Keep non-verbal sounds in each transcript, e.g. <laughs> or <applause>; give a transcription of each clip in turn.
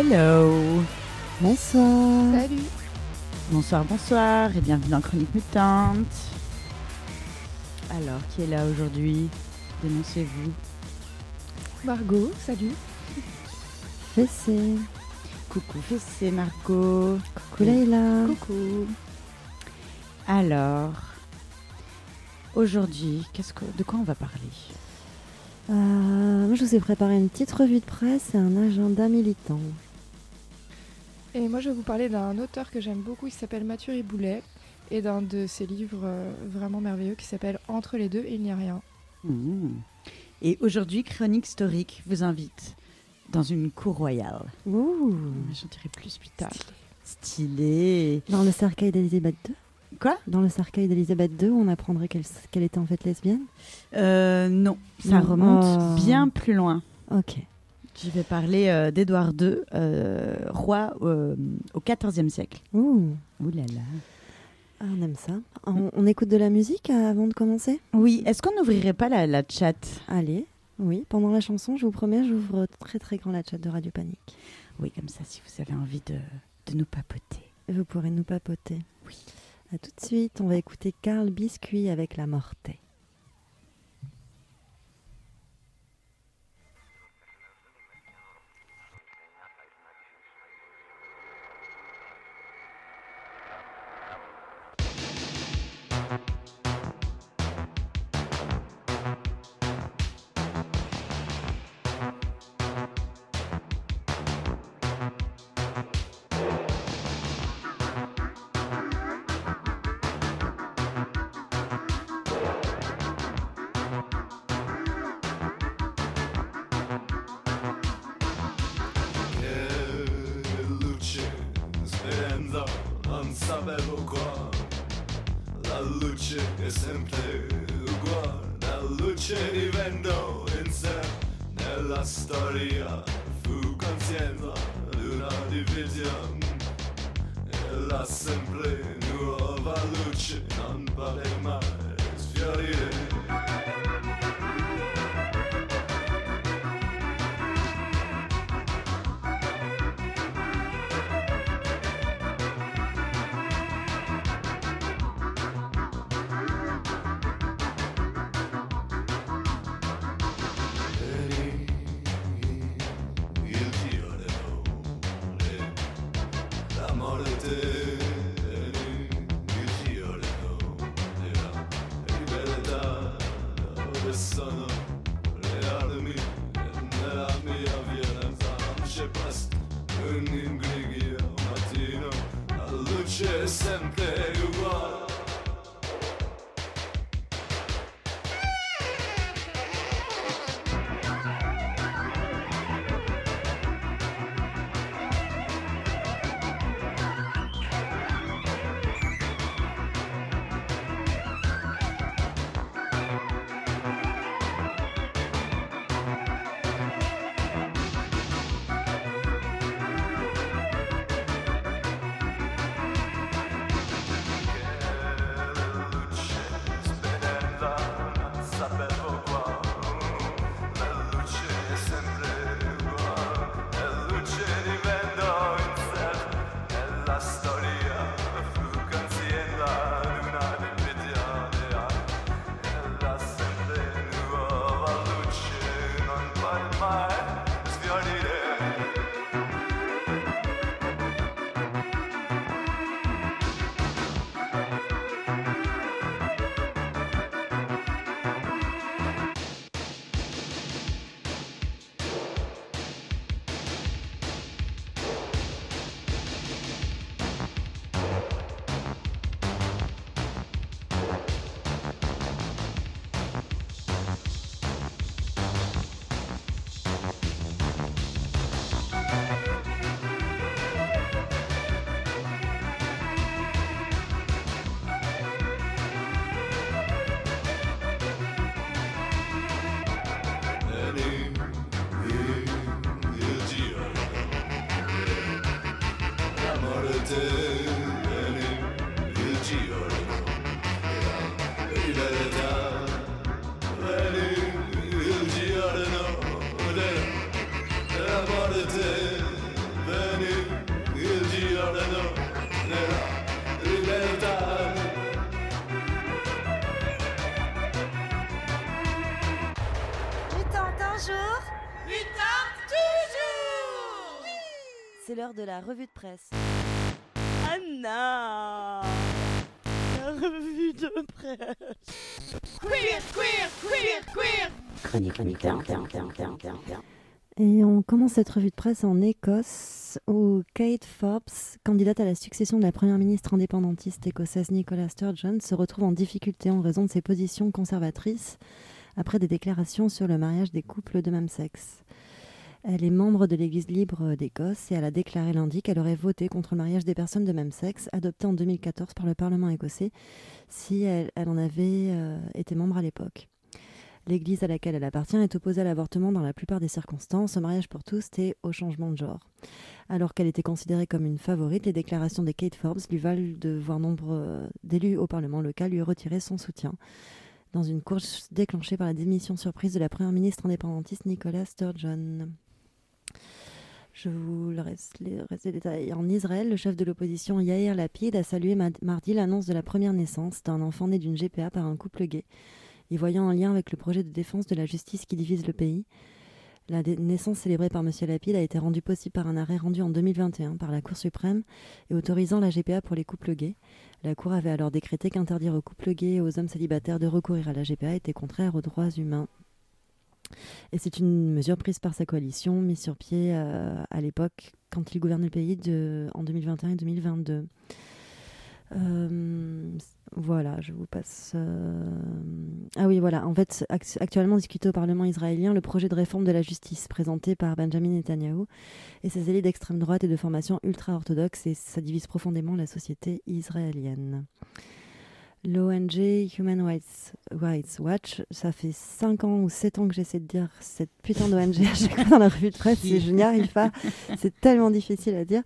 Hello Bonsoir Salut Bonsoir, bonsoir et bienvenue dans Chronique Mutante. Alors, qui est là aujourd'hui? Dénoncez-vous. Margot, salut Fessé. Coucou Fessé, Margot. Coucou Leïla. Coucou. Alors, aujourd'hui, qu'est-ce que, de quoi on va parler? Euh, moi, je vous ai préparé une petite revue de presse et un agenda militant. Et moi je vais vous parler d'un auteur que j'aime beaucoup qui s'appelle Mathieu Riboulet et d'un de ses livres euh, vraiment merveilleux qui s'appelle Entre les deux il n'y a rien. Mmh. Et aujourd'hui, Chronique Historique vous invite dans une cour royale. Ouh, J'en dirai plus plus tard. Stylé. dans le cercueil d'Elisabeth II Quoi? Dans le cercueil d'Elisabeth II, on apprendrait qu'elle qu'elle était en fait lesbienne? Euh, non, ça Non. remonte Oh. bien plus loin. Ok. Je vais parler euh, d'Édouard II, euh, roi euh, au XIVe siècle. Ouh, Ouh là là. ah, on aime ça. On, on écoute de la musique euh, avant de commencer? Oui, est-ce qu'on n'ouvrirait pas la, la chat? Allez, oui, pendant la chanson, je vous promets, j'ouvre très très grand la chat de Radio Panique. Oui, comme ça, si vous avez envie de, de nous papoter. Vous pourrez nous papoter. Oui. À tout de suite, on va écouter Carl Biscuit avec La Morte. C'est l'heure de la revue de presse. Anna La revue de presse Queer, queer, queer, queer. Et on commence cette revue de presse en Écosse, où Kate Forbes, candidate à la succession de la première ministre indépendantiste écossaise Nicola Sturgeon, se retrouve en difficulté en raison de ses positions conservatrices après des déclarations sur le mariage des couples de même sexe. Elle est membre de l'Église libre d'Écosse et elle a déclaré lundi qu'elle aurait voté contre le mariage des personnes de même sexe, adopté en 2014 par le Parlement écossais, si elle, en avait euh, été membre à l'époque. L'Église à laquelle elle appartient est opposée à l'avortement dans la plupart des circonstances, au mariage pour tous et au changement de genre. Alors qu'elle était considérée comme une favorite, les déclarations de Kate Forbes lui valent de voir nombre euh, d'élus au Parlement local lui retirer son soutien dans une course déclenchée par la démission surprise de la première ministre indépendantiste Nicola Sturgeon. Je vous le reste, les, détails. En Israël, le chef de l'opposition Yair Lapid a salué ma- mardi l'annonce de la première naissance d'un enfant né d'une GPA par un couple gay, y voyant un lien avec le projet de défense de la justice qui divise le pays. La naissance célébrée par M. Lapid a été rendue possible par un arrêt rendu en 2021 par la Cour suprême et autorisant la GPA pour les couples gays. La Cour avait alors décrété qu'interdire aux couples gays et aux hommes célibataires de recourir à la GPA était contraire aux droits humains. Et c'est une mesure prise par sa coalition, mise sur pied euh, à l'époque quand il gouverne le pays en 2021 et 2022. Euh, voilà, je vous passe. euh, Ah oui, voilà. En fait, act- actuellement discuté au Parlement israélien le projet de réforme de la justice présenté par Benjamin Netanyahou et ses alliés d'extrême droite et de formation ultra-orthodoxe, et ça divise profondément la société israélienne. L'ONG Human Rights, Watch, ça fait 5 ans ou 7 ans que j'essaie de dire cette putain d'ONG à chaque fois dans la revue de presse et je n'y arrive pas. C'est tellement difficile à dire.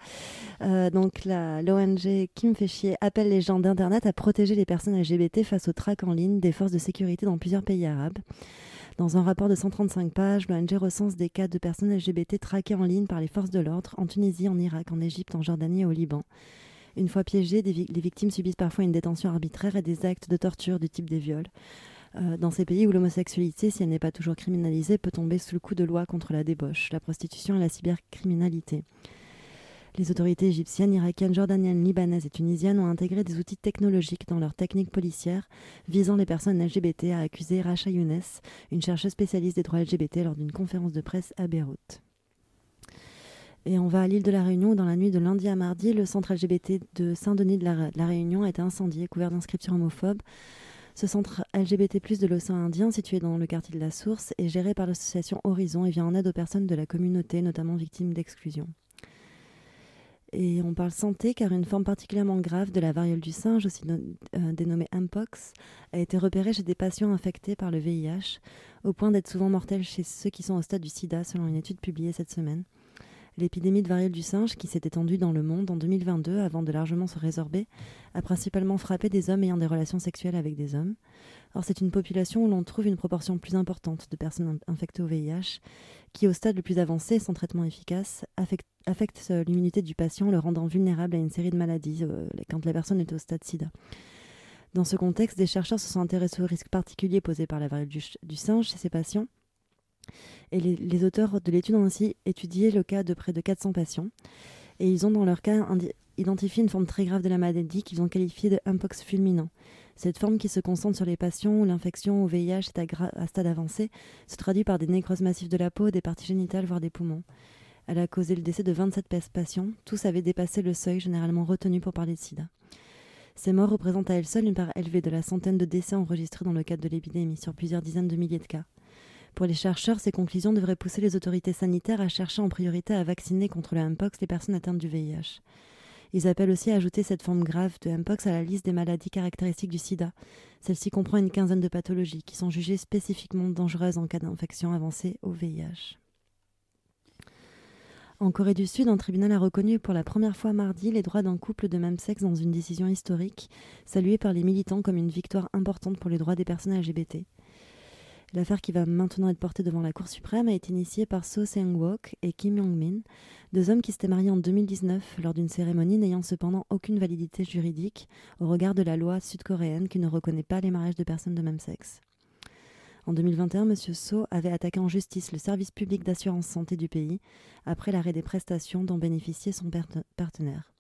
Euh, donc l'ONG qui me fait chier appelle les gens d'Internet à protéger les personnes LGBT face aux traques en ligne des forces de sécurité dans plusieurs pays arabes. Dans un rapport de 135 pages, l'ONG recense des cas de personnes LGBT traquées en ligne par les forces de l'ordre en Tunisie, en Irak, en Égypte, en Jordanie et au Liban. Une fois piégées, les victimes subissent parfois une détention arbitraire et des actes de torture du type des viols. Euh, dans ces pays où l'homosexualité, si elle n'est pas toujours criminalisée, peut tomber sous le coup de loi contre la débauche, la prostitution et la cybercriminalité. Les autorités égyptiennes, irakiennes, jordaniennes, libanaises et tunisiennes ont intégré des outils technologiques dans leurs techniques policières visant les personnes LGBT, a accusé Racha Younes, une chercheuse spécialiste des droits LGBT, lors d'une conférence de presse à Beyrouth. Et on va à l'île de la Réunion où dans la nuit de lundi à mardi, le centre LGBT de Saint-Denis de la, Réunion a été incendié, couvert d'inscriptions homophobes. Ce centre LGBT+, de l'océan Indien, situé dans le quartier de la Source, est géré par l'association Horizon et vient en aide aux personnes de la communauté, notamment victimes d'exclusion. Et on parle santé car une forme particulièrement grave de la variole du singe, aussi euh, dénommée Mpox, a été repérée chez des patients infectés par le VIH, au point d'être souvent mortelle chez ceux qui sont au stade du sida, selon une étude publiée cette semaine. L'épidémie de variole du singe, qui s'est étendue dans le monde en 2022 avant de largement se résorber, a principalement frappé des hommes ayant des relations sexuelles avec des hommes. Or, c'est une population où l'on trouve une proportion plus importante de personnes in- infectées au VIH, qui, au stade le plus avancé, sans traitement efficace, affecte, euh, l'immunité du patient, le rendant vulnérable à une série de maladies euh, quand la personne est au stade sida. Dans ce contexte, des chercheurs se sont intéressés aux risques particuliers posés par la variole du, du singe chez ces patients. Et les, auteurs de l'étude ont ainsi étudié le cas de près de 400 patients. Et ils ont, dans leur cas, identifié une forme très grave de la maladie qu'ils ont qualifiée de mpox fulminant. Cette forme qui se concentre sur les patients où l'infection au VIH est à, stade avancé se traduit par des nécroses massives de la peau, des parties génitales, voire des poumons. Elle a causé le décès de 27 pa- patients. Tous avaient dépassé le seuil généralement retenu pour parler de sida. Ces morts représentent à elles seules une part élevée de la centaine de décès enregistrés dans le cadre de l'épidémie, sur plusieurs dizaines de milliers de cas. Pour les chercheurs, ces conclusions devraient pousser les autorités sanitaires à chercher en priorité à vacciner contre le Mpox les personnes atteintes du VIH. Ils appellent aussi à ajouter cette forme grave de Mpox à la liste des maladies caractéristiques du sida. Celle-ci comprend une quinzaine de pathologies qui sont jugées spécifiquement dangereuses en cas d'infection avancée au VIH. En Corée du Sud, un tribunal a reconnu pour la première fois mardi les droits d'un couple de même sexe dans une décision historique, saluée par les militants comme une victoire importante pour les droits des personnes LGBT. L'affaire qui va maintenant être portée devant la Cour suprême a été initiée par So Seung-wook et Kim Yong-min, deux hommes qui s'étaient mariés en 2019 lors d'une cérémonie n'ayant cependant aucune validité juridique au regard de la loi sud-coréenne qui ne reconnaît pas les mariages de personnes de même sexe. En 2021, M. So avait attaqué en justice le service public d'assurance santé du pays après l'arrêt des prestations dont bénéficiait son partenaire.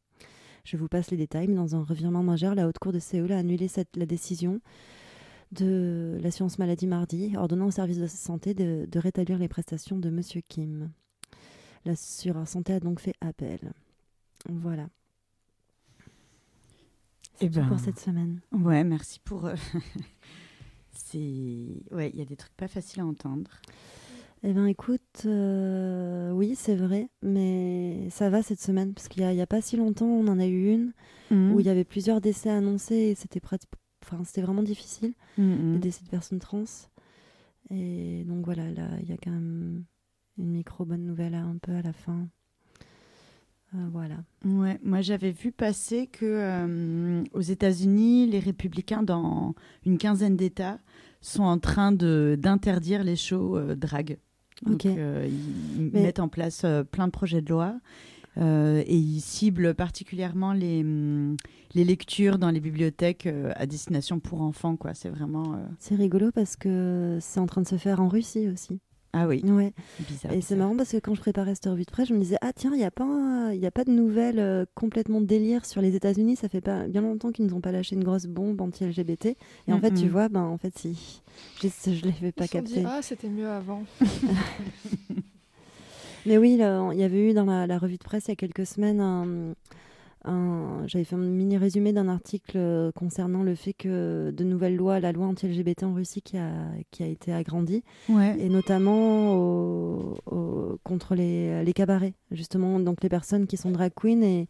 Je vous passe les détails, mais dans un revirement majeur, la Haute Cour de Séoul a annulé la décision de l'assurance maladie mardi, ordonnant au service de santé de, de rétablir les prestations de M. Kim. L'assureur santé a donc fait appel. Voilà. C'est Eh ben, pour cette semaine. Ouais, merci pour. euh, <laughs> c'est. Ouais, il y a des trucs pas faciles à entendre. Eh bien, écoute, euh, oui, c'est vrai, mais ça va cette semaine, parce qu'il n'y a, il y a pas si longtemps, on en a eu une Mm. où il y avait plusieurs décès annoncés et c'était enfin, c'était vraiment difficile, Mm, les mm. décès de personnes trans. Et donc voilà, là, il y a quand même une micro bonne nouvelle un peu à la fin. Euh, voilà. Ouais, moi j'avais vu passer que euh, aux États-Unis, les républicains dans une quinzaine d'États sont en train de d'interdire les shows euh, drag. Donc, euh, ils, ils Mais- mettent en place plein de projets de loi euh, et ils ciblent particulièrement les, hum, les lectures dans les bibliothèques euh, à destination pour enfants. quoi. C'est vraiment. euh, C'est rigolo parce que c'est en train de se faire en Russie aussi. Ah oui, Ouais. bizarre. Et c'est bizarre. marrant parce que quand je préparais cette revue de presse, je me disais ah tiens, il n'y a pas un- il y a pas de nouvelles euh, complètement délire sur les États-Unis. Ça fait pas bien longtemps qu'ils nous ont pas lâché une grosse bombe anti-LGBT. Et en fait, tu vois, ben en fait si je, je l'avais pas Ils se sont dit, capté. ah, c'était mieux avant. <laughs> <laughs> Mais oui, il y avait eu dans la, la revue de presse il y a quelques semaines un, un- j'avais fait un mini résumé d'un article euh, concernant le fait que de nouvelles lois, la loi anti-LGBT en Russie qui a, qui a été agrandie, Ouais. et notamment au- au- contre les, les cabarets, justement. Donc les personnes qui sont drag queens et,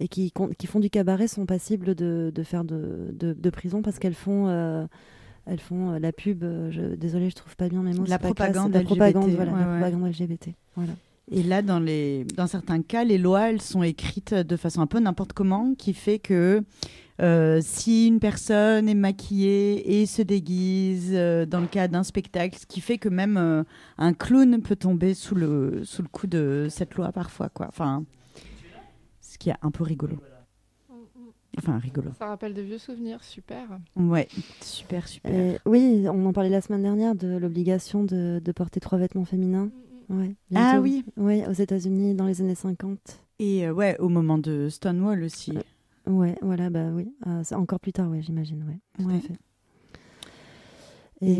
et qui, font du cabaret sont passibles de, de faire de, de, de prison parce qu'elles font... euh, elles font euh, la pub, euh, je, désolée, je trouve pas bien mes mots. La c'est pas classe, propagande la propagande, LGBT, voilà, ouais, la ouais. propagande LGBT. Voilà. Et là, dans, les, dans certains cas, les lois, elles sont écrites de façon un peu n'importe comment, qui fait que euh, si une personne est maquillée et se déguise euh, dans le cadre d'un spectacle, ce qui fait que même euh, un clown peut tomber sous le, sous le coup de cette loi parfois. Quoi. Enfin, ce qui est un peu rigolo. Enfin, rigolo. Ça rappelle de vieux souvenirs, super. Ouais, super, super. Oui, on en parlait la semaine dernière de l'obligation de, de porter trois vêtements féminins. Ouais, Ah oui. Ouais, aux États-Unis dans les années 50. Et euh, ouais, au moment de Stonewall aussi. Ouais, voilà, bah oui. Euh, c'est encore plus tard, ouais, j'imagine, ouais. Tout Ouais. à fait. Et Et,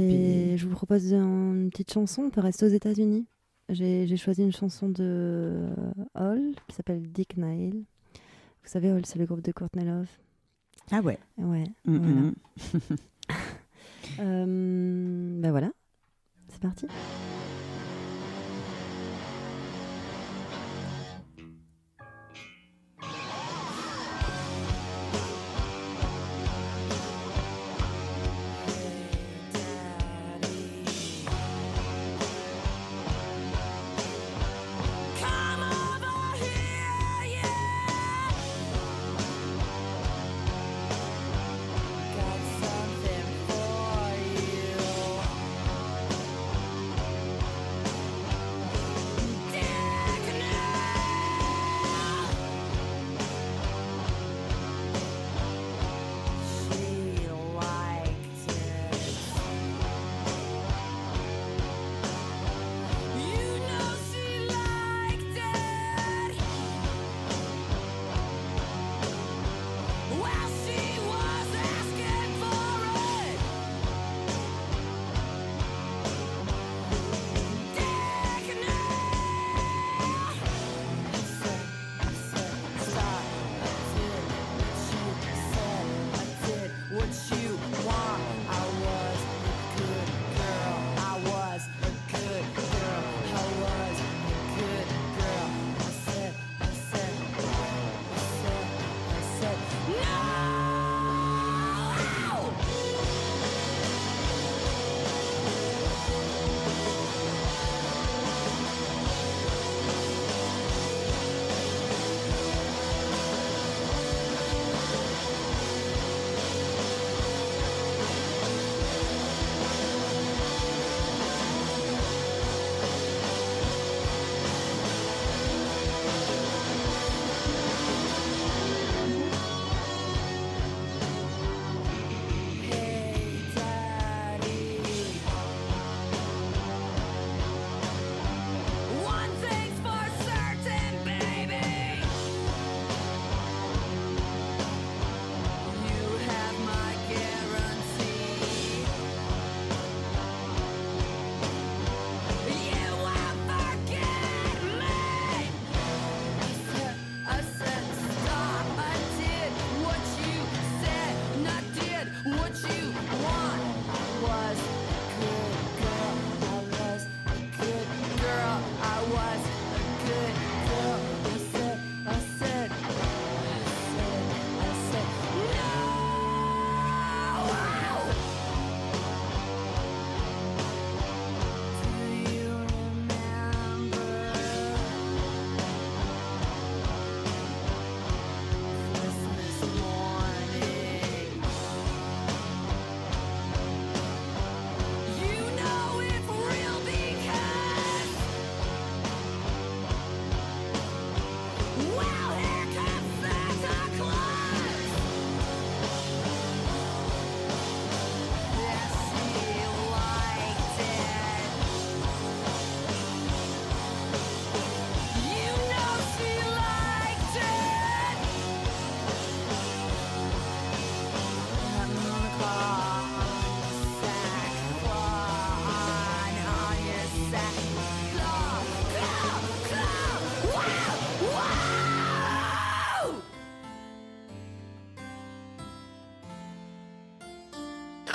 puis- je vous propose un- une petite chanson. On peut rester aux États-Unis. J'ai choisi une chanson de euh, Hall qui s'appelle Dick Nile. Vous savez, Hall, c'est le groupe de Courtney Love. Ah ouais. Ouais. Mm, voilà. mm. <laughs> Euh, bah voilà. C'est parti.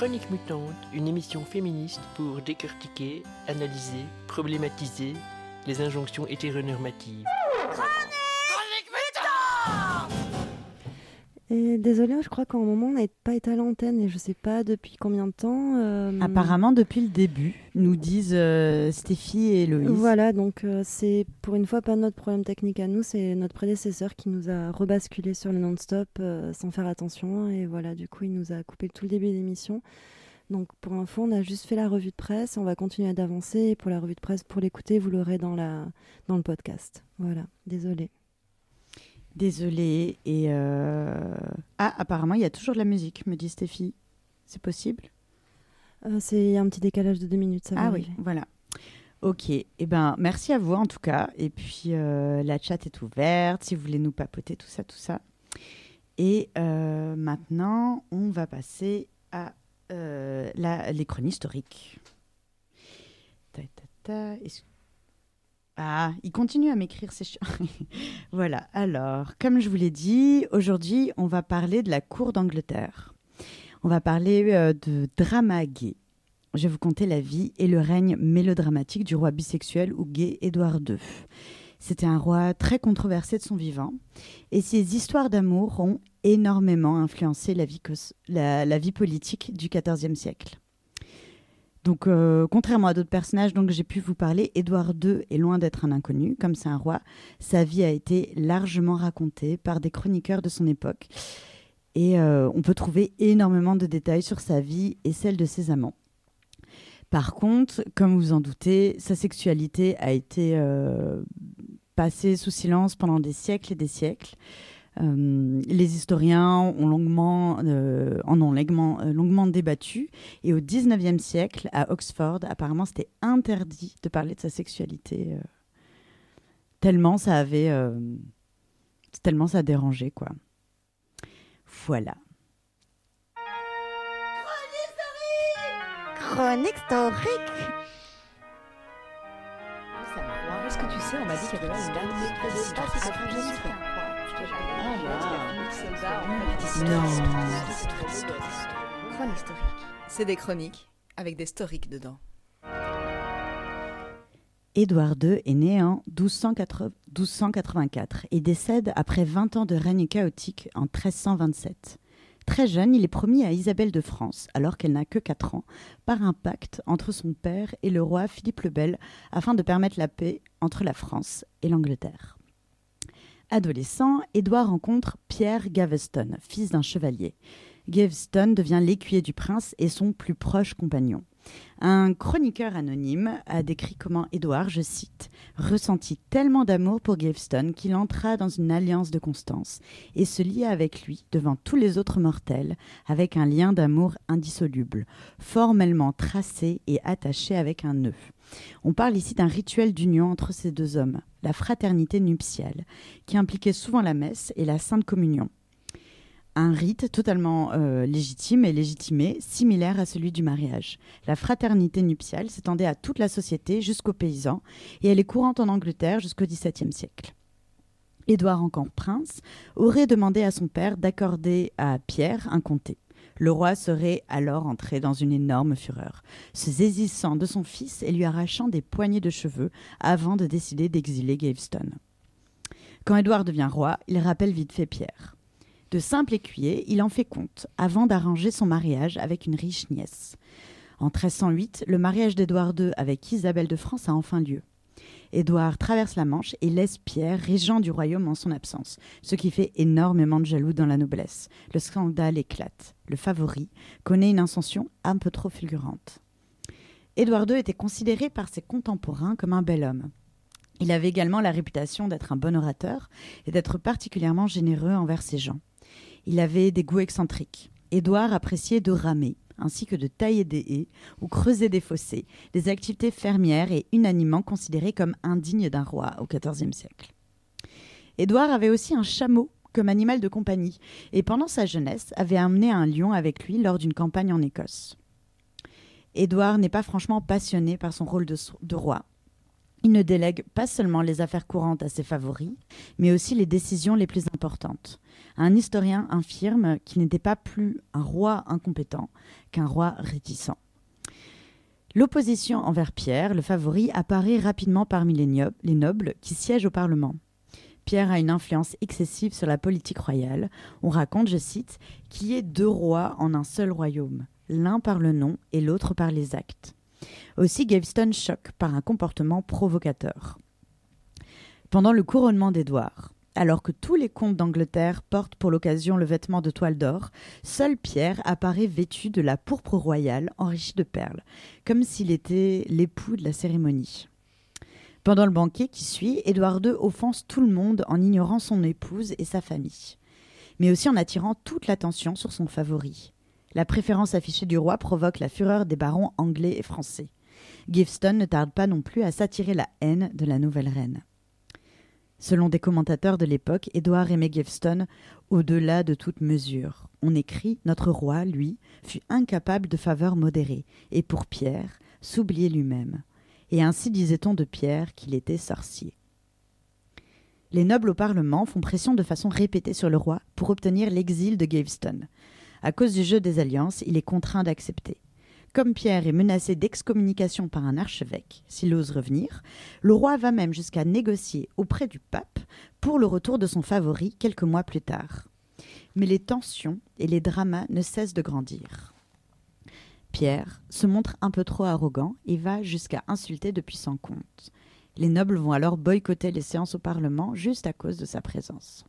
Chronique Mutante, une émission féministe pour décortiquer, analyser, problématiser les injonctions hétéronormatives. Et désolé, je crois qu'en moment, on n'a pas été à l'antenne et je sais pas depuis combien de temps. euh, Apparemment, depuis le début, nous disent euh, Stéphie et Héloïse. Voilà, donc euh, c'est pour une fois pas notre problème technique à nous, c'est notre prédécesseur qui nous a rebasculé sur le non-stop sans faire attention. Et voilà, du coup, il nous a coupé tout le début d'émission. Donc pour info, on a juste fait la revue de presse, on va continuer d'avancer. Et pour la revue de presse, pour l'écouter, vous l'aurez dans, la... dans le podcast. Voilà, désolé. Désolée. Et euh, ah, apparemment, il y a toujours de la musique, me dit Stéphie. C'est possible? Euh, c'est un petit décalage de deux minutes, ça va Ah oui, voilà. Ok. Eh ben, merci à vous en tout cas. Et puis euh, la chat est ouverte si vous voulez nous papoter tout ça, tout ça. Et maintenant, on va passer à la, les chroniques historiques. Ta, ta, ta. Est-ce- Ah, il continue à m'écrire, c'est chiant. <laughs> voilà. Alors, comme je vous l'ai dit, aujourd'hui, on va parler de la cour d'Angleterre. On va parler euh, de drama gay. Je vais vous conter la vie et le règne mélodramatique du roi bisexuel ou gay Édouard II. C'était un roi très controversé de son vivant, et ses histoires d'amour ont énormément influencé la vie, la vie politique du XIVe siècle. Donc, euh, contrairement à d'autres personnages dont j'ai pu vous parler, Édouard II est loin d'être un inconnu. Comme c'est un roi, sa vie a été largement racontée par des chroniqueurs de son époque. Et euh, on peut trouver énormément de détails sur sa vie et celle de ses amants. Par contre, comme vous en doutez, sa sexualité a été euh, passée sous silence pendant des siècles et des siècles. Euh, les historiens ont longuement, euh, en ont longuement, euh, longuement débattu. Et au 19e siècle, à Oxford, apparemment, c'était interdit de parler de sa sexualité. euh, tellement ça avait. euh, tellement ça dérangeait, quoi. Voilà. Chronique historique Est-ce que tu sais, on m'a dit qu'il y avait C'est des chroniques avec des historiques dedans. Édouard II est né en 1280 1284 et décède après 20 ans de règne chaotique en 1327. Très jeune, il est promis à Isabelle de France, alors qu'elle n'a que 4 ans, par un pacte entre son père et le roi Philippe le Bel afin de permettre la paix entre la France et l'Angleterre. Adolescent, Édouard rencontre Pierre Gaveston, fils d'un chevalier. Gaveston devient l'écuyer du prince et son plus proche compagnon. Un chroniqueur anonyme a décrit comment Édouard, je cite, ressentit tellement d'amour pour Gaveston qu'il entra dans une alliance de constance et se lia avec lui devant tous les autres mortels avec un lien d'amour indissoluble, formellement tracé et attaché avec un nœud. On parle ici d'un rituel d'union entre ces deux hommes, la fraternité nuptiale, qui impliquait souvent la messe et la sainte communion un rite totalement euh, légitime et légitimé, similaire à celui du mariage. La fraternité nuptiale s'étendait à toute la société jusqu'aux paysans, et elle est courante en Angleterre jusqu'au XVIIe siècle. Édouard, encore prince, aurait demandé à son père d'accorder à Pierre un comté. Le roi serait alors entré dans une énorme fureur, se saisissant de son fils et lui arrachant des poignées de cheveux avant de décider d'exiler Gaveston. Quand Édouard devient roi, il rappelle vite fait Pierre. De simple écuyer, il en fait compte avant d'arranger son mariage avec une riche nièce. En 1308, le mariage d'Édouard II avec Isabelle de France a enfin lieu. Édouard traverse la Manche et laisse Pierre régent du royaume en son absence, ce qui fait énormément de jaloux dans la noblesse. Le scandale éclate. Le favori connaît une ascension un peu trop fulgurante. Édouard II était considéré par ses contemporains comme un bel homme. Il avait également la réputation d'être un bon orateur et d'être particulièrement généreux envers ses gens. Il avait des goûts excentriques. Édouard appréciait de ramer, ainsi que de tailler des haies ou creuser des fossés, des activités fermières et unanimement considérées comme indignes d'un roi au XIVe siècle. Édouard avait aussi un chameau comme animal de compagnie et pendant sa jeunesse avait amené un lion avec lui lors d'une campagne en Écosse. Édouard n'est pas franchement passionné par son rôle de, roi. Il ne délègue pas seulement les affaires courantes à ses favoris, mais aussi les décisions les plus importantes. Un historien infirme qu'il n'était pas plus un roi incompétent qu'un roi réticent. L'opposition envers Pierre, le favori, apparaît rapidement parmi les, nio- les nobles qui siègent au Parlement. Pierre a une influence excessive sur la politique royale. On raconte, je cite, qu'il y ait deux rois en un seul royaume, l'un par le nom et l'autre par les actes. Aussi Gaveston choque par un comportement provocateur. Pendant le couronnement d'Édouard, alors que tous les comtes d'Angleterre portent pour l'occasion le vêtement de toile d'or, seul Pierre apparaît vêtu de la pourpre royale enrichie de perles, comme s'il était l'époux de la cérémonie. Pendant le banquet qui suit, Édouard II offense tout le monde en ignorant son épouse et sa famille, mais aussi en attirant toute l'attention sur son favori. La préférence affichée du roi provoque la fureur des barons anglais et français. Gaveston ne tarde pas non plus à s'attirer la haine de la nouvelle reine. Selon des commentateurs de l'époque, Édouard aimait Gaveston au-delà de toute mesure. On écrit Notre roi, lui, fut incapable de faveurs modérées, et pour Pierre, s'oubliait lui-même. Et ainsi disait-on de Pierre qu'il était sorcier. Les nobles au Parlement font pression de façon répétée sur le roi pour obtenir l'exil de Gaveston. À cause du jeu des alliances, il est contraint d'accepter. Comme Pierre est menacé d'excommunication par un archevêque, s'il ose revenir, le roi va même jusqu'à négocier auprès du pape pour le retour de son favori quelques mois plus tard. Mais les tensions et les dramas ne cessent de grandir. Pierre se montre un peu trop arrogant et va jusqu'à insulter de puissants comtes. Les nobles vont alors boycotter les séances au Parlement juste à cause de sa présence.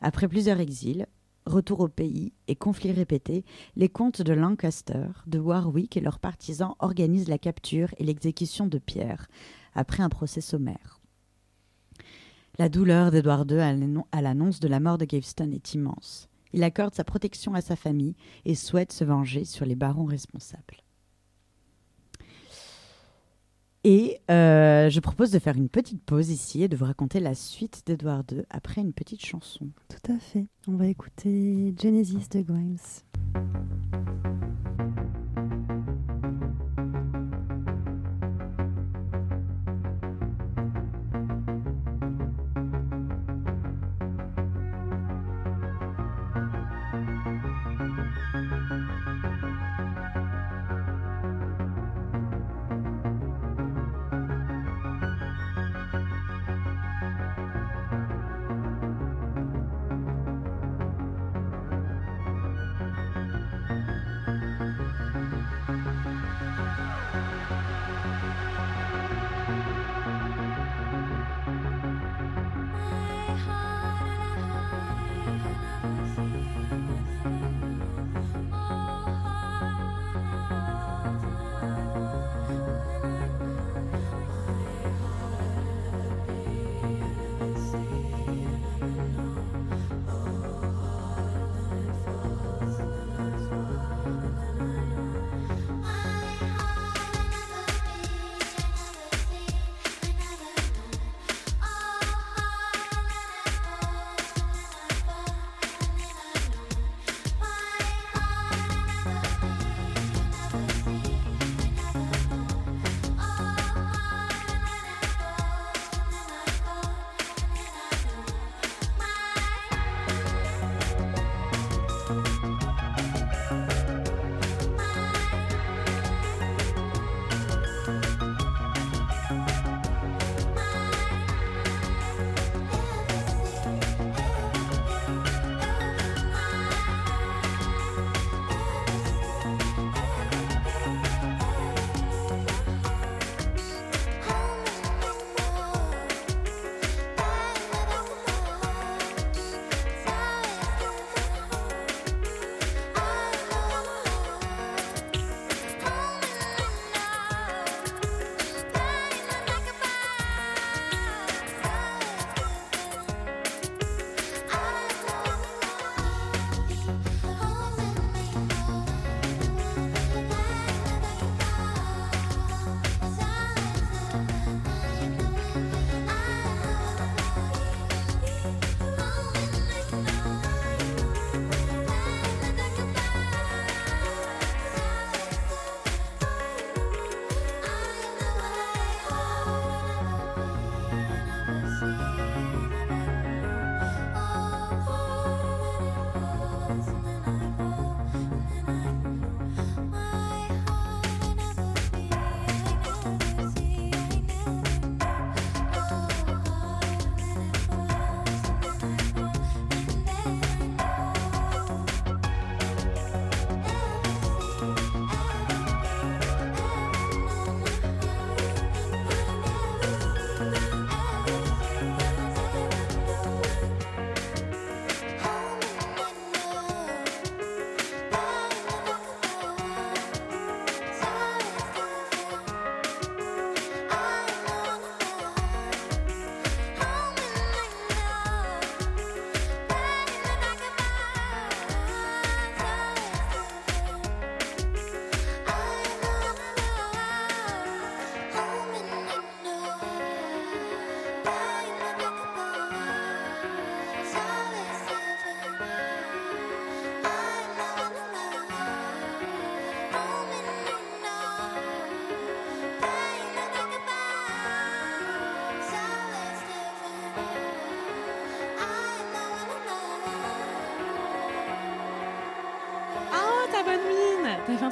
Après plusieurs exils, retour au pays et conflits répétés, les comtes de Lancaster, de Warwick et leurs partisans organisent la capture et l'exécution de Pierre, après un procès sommaire. La douleur d'Édouard II à l'annon- à l'annonce de la mort de Gaveston est immense. Il accorde sa protection à sa famille et souhaite se venger sur les barons responsables. Et euh, je propose de faire une petite pause ici et de vous raconter la suite d'Édouard II après une petite chanson. Tout à fait. On va écouter Genesis de Grimes.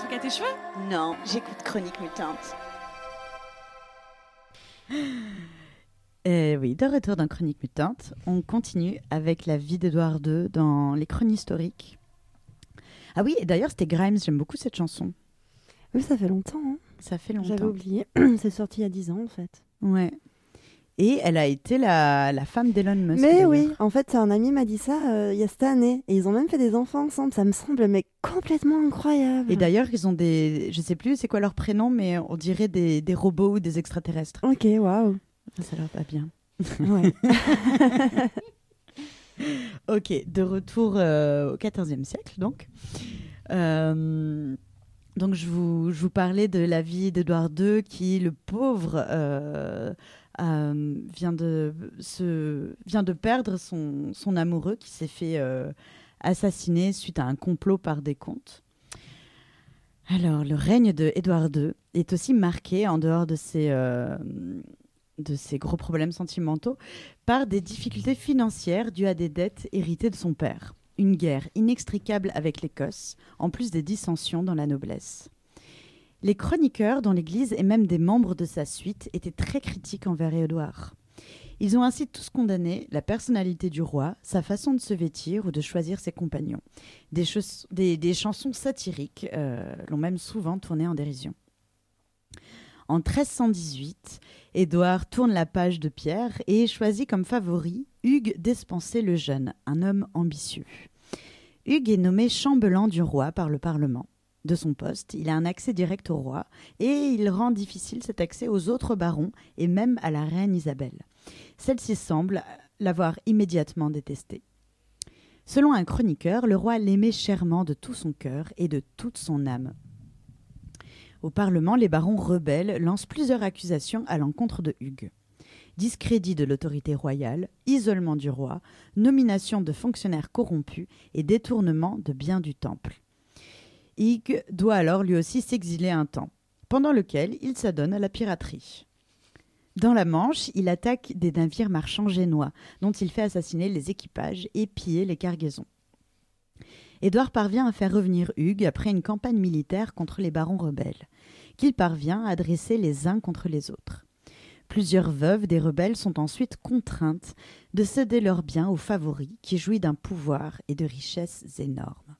Tes cheveux? Non, j'écoute Chronique Mutante. Et oui, de retour dans Chronique Mutante, on continue avec la vie d'Édouard II dans les chroniques historiques. Ah oui, et d'ailleurs, c'était Grimes, j'aime beaucoup cette chanson. Oui, ça fait longtemps. hein. Ça fait J'avais longtemps. oublié. <clears throat> C'est sorti il y a 10 ans, en fait. Ouais. Et elle a été la, la femme d'Elon Musk. Mais oui, en fait, un ami m'a dit ça euh, il y a cette année. Et ils ont même fait des enfants ensemble. Ça me semble mais complètement incroyable. Et d'ailleurs, ils ont des. Je sais plus c'est quoi leur prénom, mais on dirait des, des robots ou des extraterrestres. Ok, waouh. Ça leur va bien. Ouais. <laughs> Ok, de retour euh, au XIVe siècle, donc. Euh, donc, je vous, je vous parlais de la vie d'Édouard II, qui, le pauvre, euh, euh, vient, de, perdre son, son amoureux, qui s'est fait euh, assassiner suite à un complot par des comtes. Alors, le règne de Édouard II est aussi marqué, en dehors de ses, euh, de ses gros problèmes sentimentaux, par des difficultés financières dues à des dettes héritées de son père. Une guerre inextricable avec l'Écosse, en plus des dissensions dans la noblesse. Les chroniqueurs dans l'Église et même des membres de sa suite étaient très critiques envers Édouard. Ils ont ainsi tous condamné la personnalité du roi, sa façon de se vêtir ou de choisir ses compagnons. Des, chansons satiriques euh, l'ont même souvent tourné en dérision. En 1318, Édouard tourne la page de Pierre et choisit comme favori Hugues d'Espencer le Jeune, un homme ambitieux. Hugues est nommé chambellan du roi par le Parlement. De son poste, il a un accès direct au roi et il rend difficile cet accès aux autres barons et même à la reine Isabelle. Celle-ci semble l'avoir immédiatement détesté. Selon un chroniqueur, le roi l'aimait chèrement de tout son cœur et de toute son âme. Au Parlement, les barons rebelles lancent plusieurs accusations à l'encontre de Hugues. Discrédit de l'autorité royale, isolement du roi, nomination de fonctionnaires corrompus et détournement de biens du temple. Hugues doit alors lui aussi s'exiler un temps, pendant lequel il s'adonne à la piraterie. Dans la Manche, il attaque des navires marchands génois, dont il fait assassiner les équipages et piller les cargaisons. Édouard parvient à faire revenir Hugues après une campagne militaire contre les barons rebelles, qu'il parvient à dresser les uns contre les autres. Plusieurs veuves des rebelles sont ensuite contraintes de céder leurs biens aux favoris qui jouit d'un pouvoir et de richesses énormes.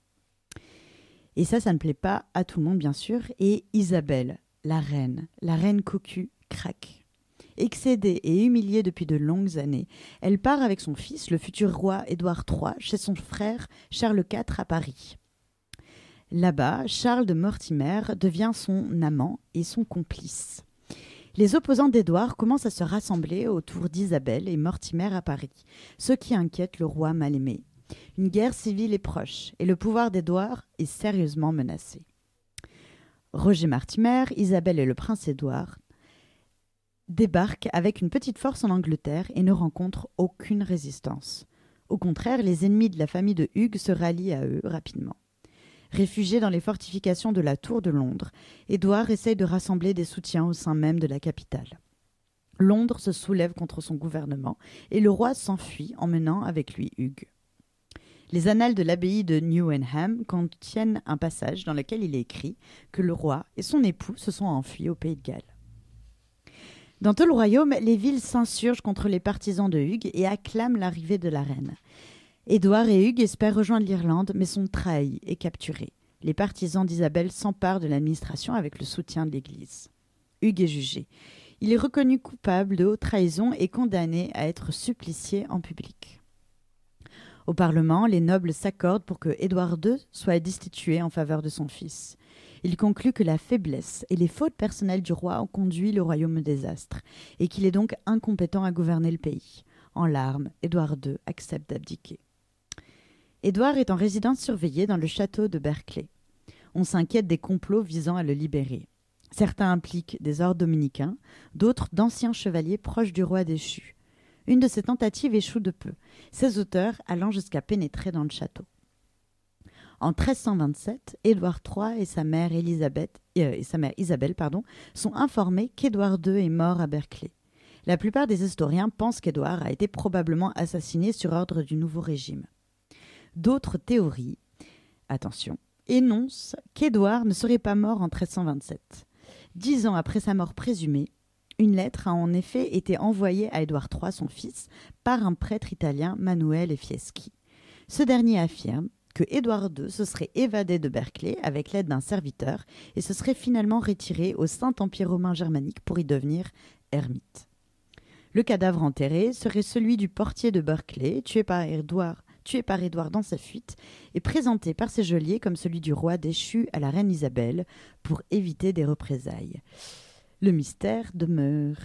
Et ça, ça ne plaît pas à tout le monde, bien sûr. Et Isabelle, la reine, la reine cocu, craque. Excédée et humiliée depuis de longues années, elle part avec son fils, le futur roi Édouard III, chez son frère Charles IV à Paris. Là-bas, Charles de Mortimer devient son amant et son complice. Les opposants d'Édouard commencent à se rassembler autour d'Isabelle et Mortimer à Paris, ce qui inquiète le roi mal aimé. Une guerre civile est proche et le pouvoir d'Édouard est sérieusement menacé. Roger Mortimer, Isabelle et le prince Édouard débarquent avec une petite force en Angleterre et ne rencontrent aucune résistance. Au contraire, les ennemis de la famille de Hugues se rallient à eux rapidement. Réfugié dans les fortifications de la Tour de Londres, Édouard essaye de rassembler des soutiens au sein même de la capitale. Londres se soulève contre son gouvernement et le roi s'enfuit emmenant avec lui Hugues. Les annales de l'abbaye de Newenham contiennent un passage dans lequel il est écrit que le roi et son époux se sont enfuis au pays de Galles. Dans tout le royaume, les villes s'insurgent contre les partisans de Hugues et acclament l'arrivée de la reine. Édouard et Hugues espèrent rejoindre l'Irlande, mais sont trahis et capturés. Les partisans d'Isabelle s'emparent de l'administration avec le soutien de l'Église. Hugues est jugé. Il est reconnu coupable de haute trahison et condamné à être supplicié en public. Au Parlement, les nobles s'accordent pour que Édouard II soit destitué en faveur de son fils. Il conclut que la faiblesse et les fautes personnelles du roi ont conduit le royaume au désastre, et qu'il est donc incompétent à gouverner le pays. En larmes, Édouard II accepte d'abdiquer. Édouard est en résidence surveillée dans le château de Berkeley. On s'inquiète des complots visant à le libérer. Certains impliquent des ordres dominicains, d'autres d'anciens chevaliers proches du roi déchu. Une de ces tentatives échoue de peu, ses auteurs allant jusqu'à pénétrer dans le château. En 1327, Édouard III et sa mère, Élisabeth, euh, et sa mère Isabelle sont informés qu'Édouard II est mort à Berkeley. La plupart des historiens pensent qu'Édouard a été probablement assassiné sur ordre du nouveau régime. D'autres théories, attention, énonce qu'Édouard ne serait pas mort en 1327. Dix ans après sa mort présumée, une lettre a en effet été envoyée à Édouard III, son fils, par un prêtre italien, Manuel Fieschi. Ce dernier affirme que Édouard II se serait évadé de Berkeley avec l'aide d'un serviteur et se serait finalement retiré au Saint-Empire romain germanique pour y devenir ermite. Le cadavre enterré serait celui du portier de Berkeley, tué par Édouard, tué par Édouard dans sa fuite, et présenté par ses geôliers comme celui du roi déchu à la reine Isabelle pour éviter des représailles. Le mystère demeure.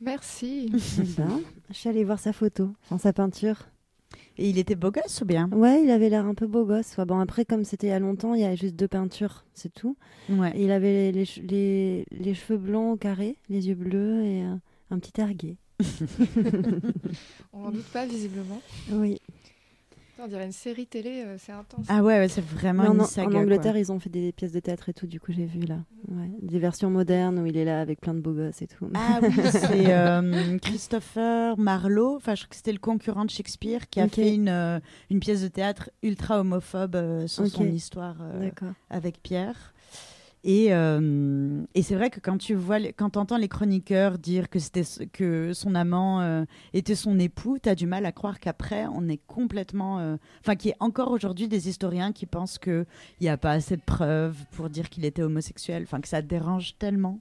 Merci. Ben, je suis allée voir sa photo, enfin, sa peinture. Et il était beau gosse ou bien? Ouais, il avait l'air un peu beau gosse. Ouais, bon, après, comme c'était il y a longtemps, il y avait juste deux peintures, c'est tout. Ouais. Et il avait les, les les- les cheveux blancs carrés, les yeux bleus et euh, un petit air <laughs> gai. On n'en doute pas visiblement. Oui. On dirait une série télé, euh, c'est intense. Ah ouais, ouais, c'est vraiment en, une en saga. Angleterre, quoi. ils ont fait des pièces de théâtre et tout, du coup, j'ai vu là. Ouais. Des versions modernes où il est là avec plein de beaux gosses et tout. Ah oui, <laughs> c'est euh, Christopher Marlowe, enfin je crois que c'était le concurrent de Shakespeare qui a Ok. fait une, euh, une pièce de théâtre ultra homophobe euh, sur Ok. son histoire euh, avec Pierre. Et, euh, et c'est vrai que quand tu vois, quand entends les chroniqueurs dire que c'était que son amant euh, était son époux, tu as du mal à croire qu'après on est complètement, euh, enfin qu'il y ait encore aujourd'hui des historiens qui pensent que il y a pas assez de preuves pour dire qu'il était homosexuel, enfin que ça dérange tellement.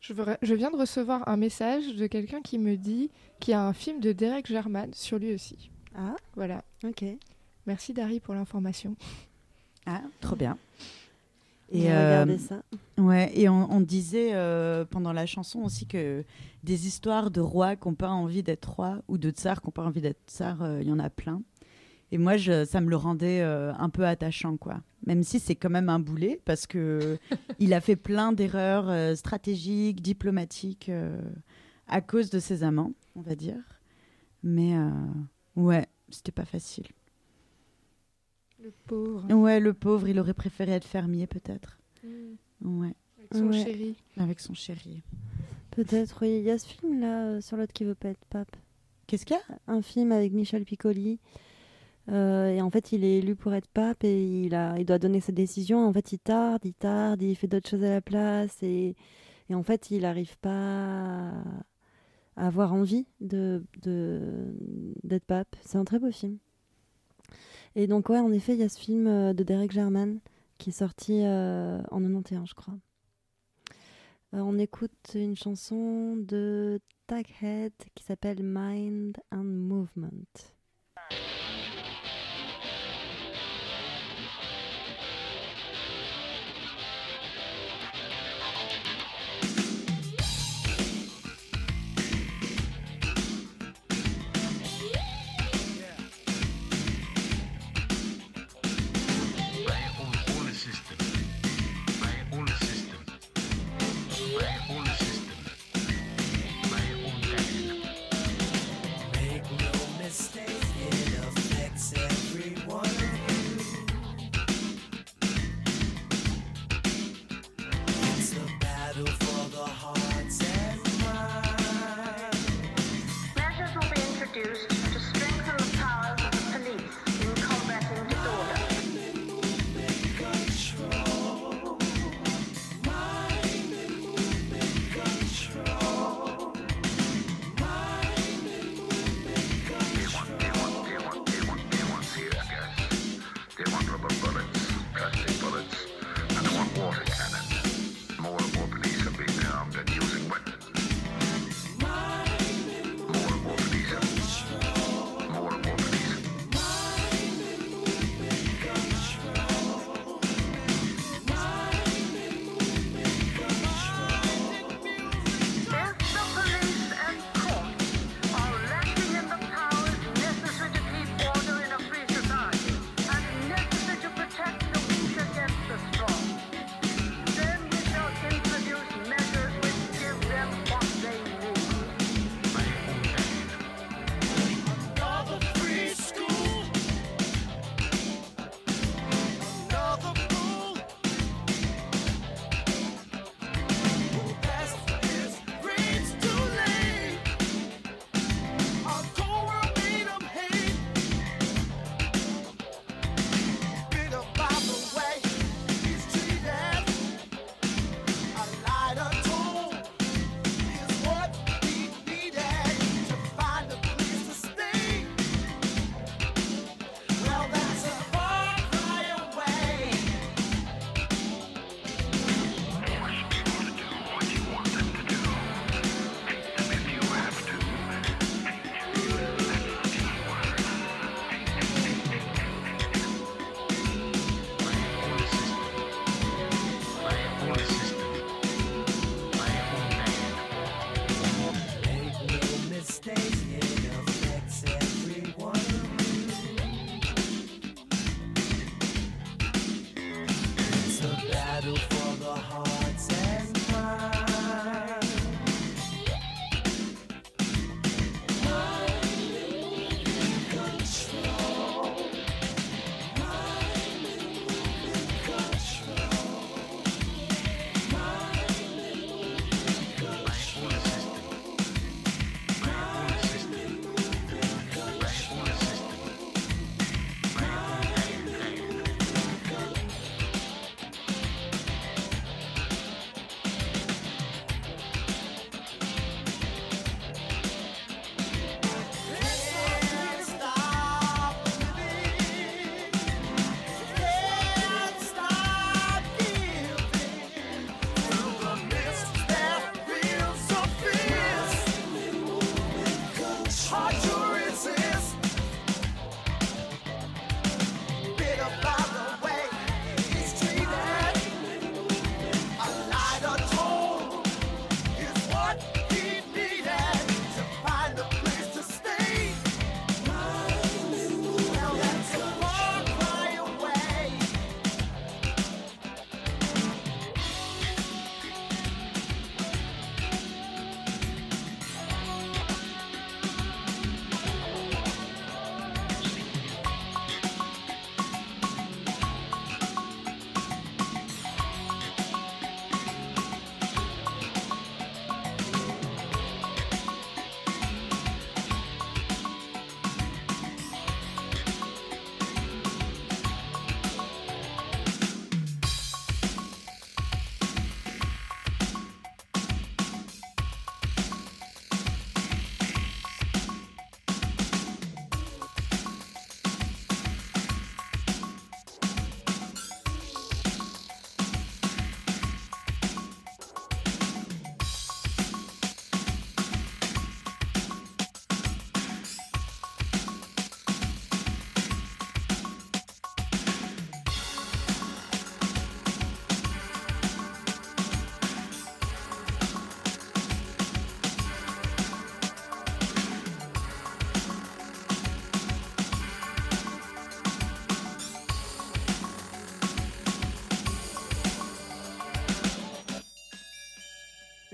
Je, veux- je viens de recevoir un message de quelqu'un qui me dit qu'il y a un film de Derek German sur lui aussi. Ah, Voilà. ok. Merci Dari pour l'information. Ah, trop bien. Et euh, ça. Ouais, et on, on disait euh, pendant la chanson aussi que des histoires de rois qui n'ont pas envie d'être rois ou de tsars qui n'ont pas envie d'être tsars, euh, il y en a plein. Et moi, je, ça me le rendait un peu attachant, quoi. Même si c'est quand même un boulet, parce que <laughs> il a fait plein d'erreurs stratégiques, diplomatiques, à cause de ses amants, on va dire. Mais ouais, c'était pas facile. Le pauvre. Ouais, le pauvre, il aurait préféré être fermier, peut-être. Mm. Ouais, Avec son Ouais. chéri. avec son chéri. Peut-être, oui. Il y a ce film là, euh, sur l'autre qui veut pas être pape. Qu'est-ce qu'il y a? Un film avec Michel Piccoli. Euh, et en fait, il est élu pour être pape et il, a, il doit donner sa décision. En fait, il tarde, il tarde, il fait d'autres choses à la place. Et, et en fait, il n'arrive pas à avoir envie de, de- d'être pape. C'est un très beau film. Et donc, ouais, en effet, il y a ce film euh, de Derek German qui est sorti euh, en 91, je crois. Euh, on écoute une chanson de Taghead qui s'appelle Mind and Movement.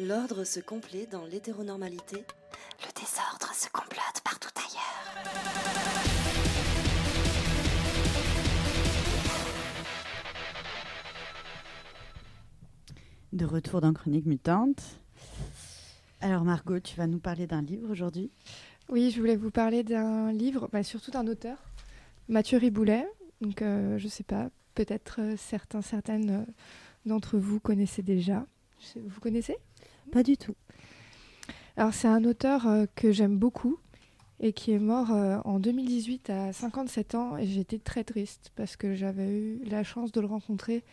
L'ordre se complaît dans l'hétéronormalité. Le désordre se complote partout ailleurs. De retour dans Chronique Mutante. Alors Margot, tu vas nous parler d'un livre aujourd'hui? Oui, je voulais vous parler d'un livre, bah, surtout d'un auteur, Mathieu Riboulet. Donc, euh, je sais pas, peut-être euh, certains, certaines euh, d'entre vous connaissez déjà. Vous connaissez? Pas du tout. Alors, c'est un auteur euh, que j'aime beaucoup et qui est mort euh, en 2018 à 57 ans. Et j'étais très triste parce que j'avais eu la chance de le rencontrer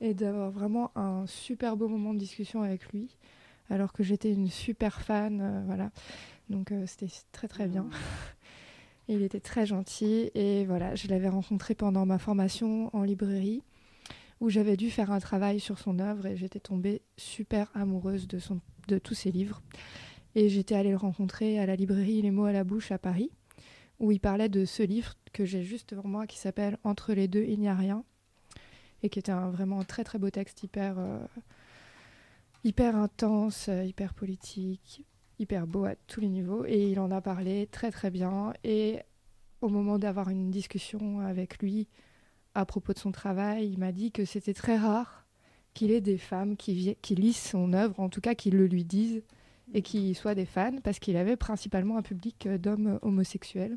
et d'avoir vraiment un super beau moment de discussion avec lui, alors que j'étais une super fan. euh, voilà. Donc, c'était très, très bien. <laughs> Il était très gentil et voilà, je l'avais rencontré pendant ma formation en librairie où j'avais dû faire un travail sur son œuvre et j'étais tombée super amoureuse de, son, de tous ses livres. Et j'étais allée le rencontrer à la librairie Les mots à la bouche à Paris où il parlait de ce livre que j'ai juste devant moi qui s'appelle Entre les deux, il n'y a rien et qui était un vraiment très très beau texte hyper, euh, hyper intense, hyper politique, hyper beau à tous les niveaux et il en a parlé très très bien et au moment d'avoir une discussion avec lui à propos de son travail, il m'a dit que c'était très rare qu'il ait des femmes qui, lisent son œuvre, en tout cas qui le lui disent et qui soient des fans parce qu'il avait principalement un public euh, d'hommes homosexuels.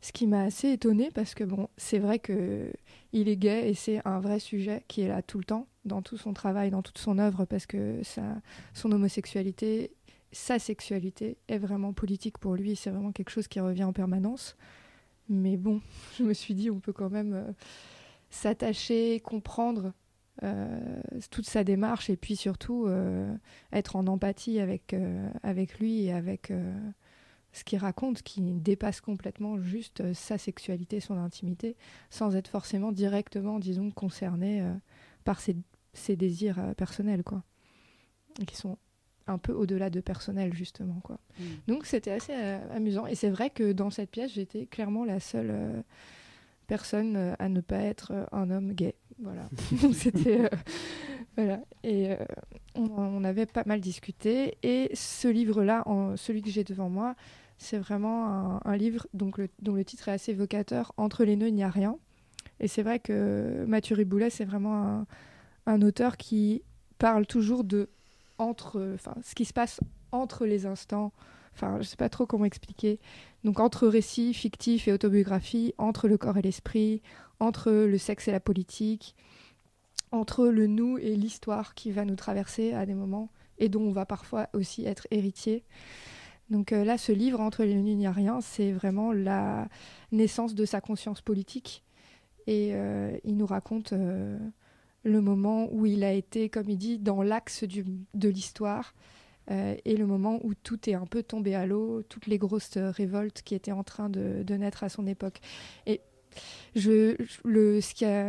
Ce qui m'a assez étonnée parce que bon, c'est vrai que il est gay et c'est un vrai sujet qui est là tout le temps dans tout son travail, dans toute son œuvre parce que son homosexualité sa sexualité est vraiment politique pour lui, c'est vraiment quelque chose qui revient en permanence. Mais bon, <laughs> je me suis dit, on peut quand même euh, s'attacher, comprendre euh, toute sa démarche et puis surtout euh, être en empathie avec, avec lui et avec ce qu'il raconte, qui dépasse complètement juste sa sexualité, son intimité, sans être forcément directement, disons, concerné par ses, ses désirs personnels, quoi. Qui sont un peu au-delà de personnel justement quoi. Donc c'était assez euh, amusant et c'est vrai que dans cette pièce j'étais clairement la seule euh, personne euh, à ne pas être un homme gay. Voilà. <laughs> Donc c'était voilà et on, on avait pas mal discuté et ce livre-là, en- celui que j'ai devant moi, c'est vraiment un, un livre donc le- dont le titre est assez évocateur. Entre les nœuds il n'y a rien. Et c'est vrai que Mathieu Riboulet c'est vraiment un, un auteur qui parle toujours de entre, enfin, ce qui se passe entre les instants. Enfin, je sais pas trop comment expliquer. Donc entre récits fictifs et autobiographie, entre le corps et l'esprit, entre le sexe et la politique, entre le nous et l'histoire qui va nous traverser à des moments et dont on va parfois aussi être héritier. Donc euh, là, ce livre, Entre les nuits, il n'y a rien, c'est vraiment la naissance de sa conscience politique. Et euh, il nous raconte euh, le moment où il a été, comme il dit, dans l'axe de l'histoire, euh, et le moment où tout est un peu tombé à l'eau, toutes les grosses révoltes qui étaient en train de, naître à son époque. Et je, le,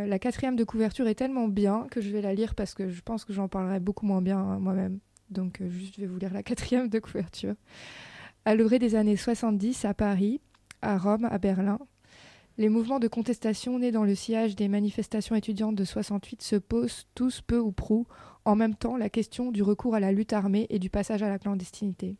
la quatrième de couverture est tellement bien que je vais la lire parce que je pense que j'en parlerai beaucoup moins bien hein, moi-même. Donc euh, juste, je vais vous lire la quatrième de couverture. À l'orée des années 70, à Paris, à Rome, à Berlin, les mouvements de contestation nés dans le sillage des manifestations étudiantes de 68 se posent tous peu ou prou en même temps la question du recours à la lutte armée et du passage à la clandestinité.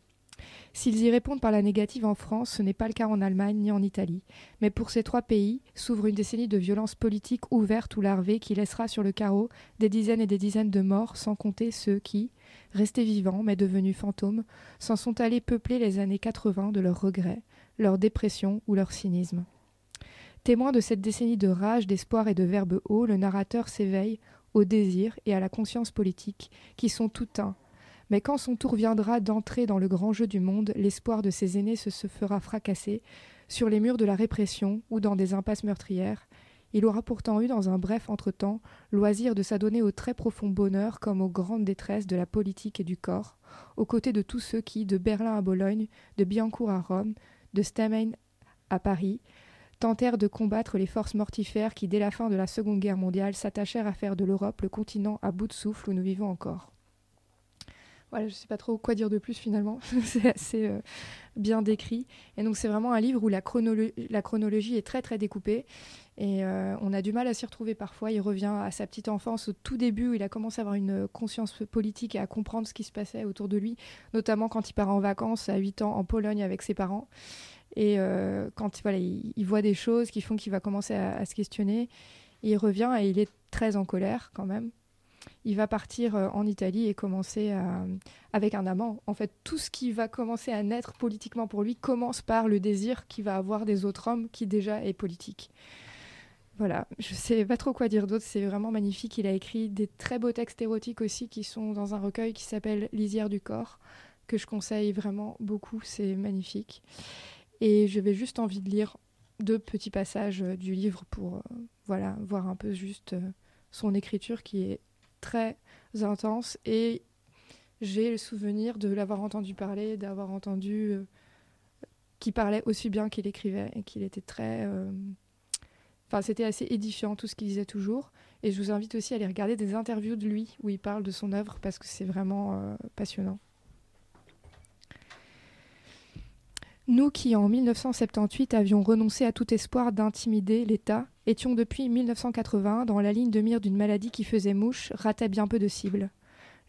S'ils y répondent par la négative en France, ce n'est pas le cas en Allemagne ni en Italie. Mais pour ces trois pays s'ouvre une décennie de violence politique ouverte ou larvée qui laissera sur le carreau des dizaines et des dizaines de morts, sans compter ceux qui, restés vivants mais devenus fantômes, s'en sont allés peupler les années 80 de leurs regrets, leur dépression ou leur cynisme. Témoin de cette décennie de rage, d'espoir et de verbes hauts, le narrateur s'éveille au désir et à la conscience politique, qui sont tout un. Mais quand son tour viendra d'entrer dans le grand jeu du monde, l'espoir de ses aînés se, se fera fracasser sur les murs de la répression ou dans des impasses meurtrières. Il aura pourtant eu, dans un bref entretemps, loisir de s'adonner au très profond bonheur comme aux grandes détresses de la politique et du corps, aux côtés de tous ceux qui, de Berlin à Bologne, de Biancourt à Rome, de Stamen à Paris, tentèrent de combattre les forces mortifères qui, dès la fin de la Seconde Guerre mondiale, s'attachèrent à faire de l'Europe le continent à bout de souffle où nous vivons encore. Voilà, je sais pas trop quoi dire de plus finalement. <laughs> c'est assez euh, bien décrit. Et donc c'est vraiment un livre où la chronologie est très très découpée. Et euh, on a du mal à s'y retrouver parfois. Il revient à sa petite enfance au tout début où il a commencé à avoir une conscience politique et à comprendre ce qui se passait autour de lui, notamment quand il part en vacances à 8 ans en Pologne avec ses parents. Et euh, quand il, voit des choses qui font qu'il va commencer à, se questionner. Il revient et il est très en colère quand même. Il va partir euh, en Italie et commencer à- avec un amant. En fait, tout ce qui va commencer à naître politiquement pour lui commence par le désir qu'il va avoir des autres hommes qui déjà est politique. Voilà, je sais pas trop quoi dire d'autre, c'est vraiment magnifique. Il a écrit des très beaux textes érotiques aussi qui sont dans un recueil qui s'appelle Lisière du corps, que je conseille vraiment beaucoup, c'est magnifique. Et je vais juste envie de lire deux petits passages euh, du livre pour euh, voilà, voir un peu juste euh, son écriture qui est très intense et j'ai le souvenir de l'avoir entendu parler, d'avoir entendu euh, qu'il parlait aussi bien qu'il écrivait et qu'il était très c'était assez édifiant tout ce qu'il disait toujours. Et je vous invite aussi à aller regarder des interviews de lui où il parle de son œuvre parce que c'est vraiment passionnant. Nous qui, en 1978, avions renoncé à tout espoir d'intimider l'État, étions depuis 1980 dans la ligne de mire d'une maladie qui faisait mouche, ratait bien peu de cibles.